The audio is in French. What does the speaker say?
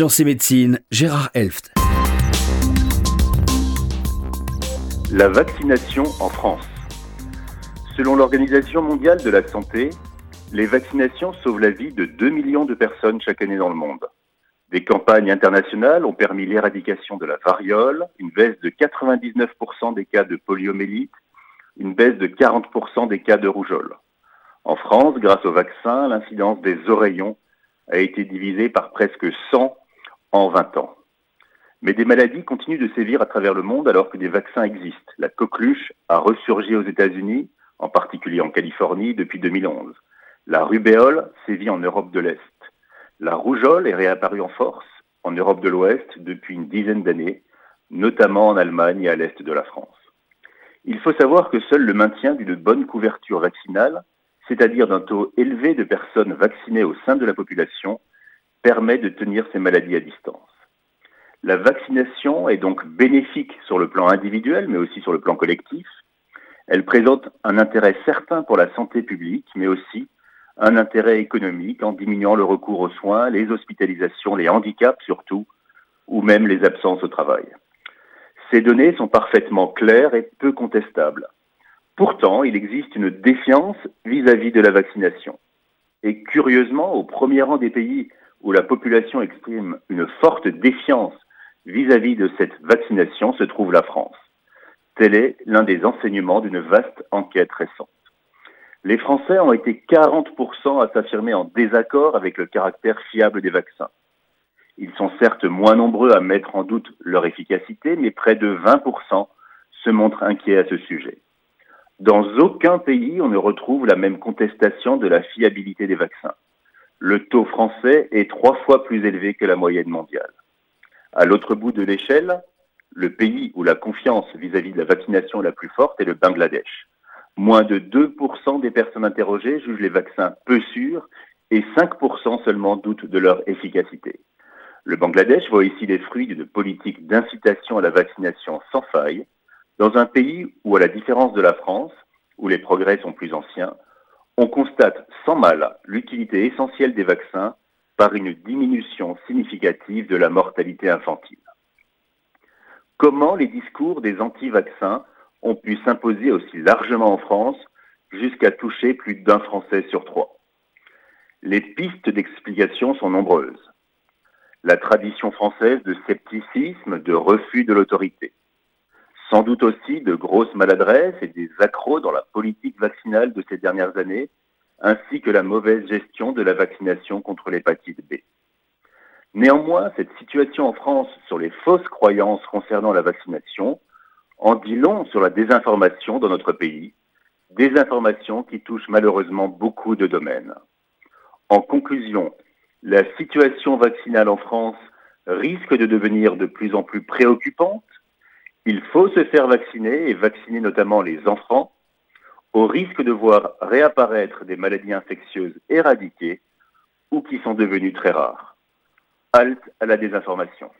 Sciences et médecine, Gérard Elft. La vaccination en France. Selon l'Organisation mondiale de la santé, les vaccinations sauvent la vie de 2 millions de personnes chaque année dans le monde. Des campagnes internationales ont permis l'éradication de la variole, une baisse de 99% des cas de poliomélite, une baisse de 40% des cas de rougeole. En France, grâce au vaccin, l'incidence des oreillons a été divisée par presque 100 en 20 ans. Mais des maladies continuent de sévir à travers le monde alors que des vaccins existent. La coqueluche a ressurgi aux États-Unis, en particulier en Californie, depuis 2011. La rubéole sévit en Europe de l'Est. La rougeole est réapparue en force en Europe de l'Ouest depuis une dizaine d'années, notamment en Allemagne et à l'Est de la France. Il faut savoir que seul le maintien d'une bonne couverture vaccinale, c'est-à-dire d'un taux élevé de personnes vaccinées au sein de la population, permet de tenir ces maladies à distance. La vaccination est donc bénéfique sur le plan individuel, mais aussi sur le plan collectif. Elle présente un intérêt certain pour la santé publique, mais aussi un intérêt économique en diminuant le recours aux soins, les hospitalisations, les handicaps surtout, ou même les absences au travail. Ces données sont parfaitement claires et peu contestables. Pourtant, il existe une défiance vis-à-vis de la vaccination. Et curieusement, au premier rang des pays où la population exprime une forte défiance vis-à-vis de cette vaccination se trouve la France. Tel est l'un des enseignements d'une vaste enquête récente. Les Français ont été 40% à s'affirmer en désaccord avec le caractère fiable des vaccins. Ils sont certes moins nombreux à mettre en doute leur efficacité, mais près de 20% se montrent inquiets à ce sujet. Dans aucun pays, on ne retrouve la même contestation de la fiabilité des vaccins. Le taux français est trois fois plus élevé que la moyenne mondiale. À l'autre bout de l'échelle, le pays où la confiance vis-à-vis de la vaccination est la plus forte est le Bangladesh. Moins de 2% des personnes interrogées jugent les vaccins peu sûrs et 5% seulement doutent de leur efficacité. Le Bangladesh voit ici les fruits d'une politique d'incitation à la vaccination sans faille, dans un pays où, à la différence de la France, où les progrès sont plus anciens, on constate sans mal l'utilité essentielle des vaccins par une diminution significative de la mortalité infantile. Comment les discours des anti-vaccins ont pu s'imposer aussi largement en France jusqu'à toucher plus d'un Français sur trois? Les pistes d'explication sont nombreuses la tradition française de scepticisme, de refus de l'autorité. Sans doute aussi de grosses maladresses et des accros dans la politique vaccinale de ces dernières années, ainsi que la mauvaise gestion de la vaccination contre l'hépatite B. Néanmoins, cette situation en France sur les fausses croyances concernant la vaccination en dit long sur la désinformation dans notre pays, désinformation qui touche malheureusement beaucoup de domaines. En conclusion, la situation vaccinale en France risque de devenir de plus en plus préoccupante. Il faut se faire vacciner et vacciner notamment les enfants au risque de voir réapparaître des maladies infectieuses éradiquées ou qui sont devenues très rares. Halte à la désinformation.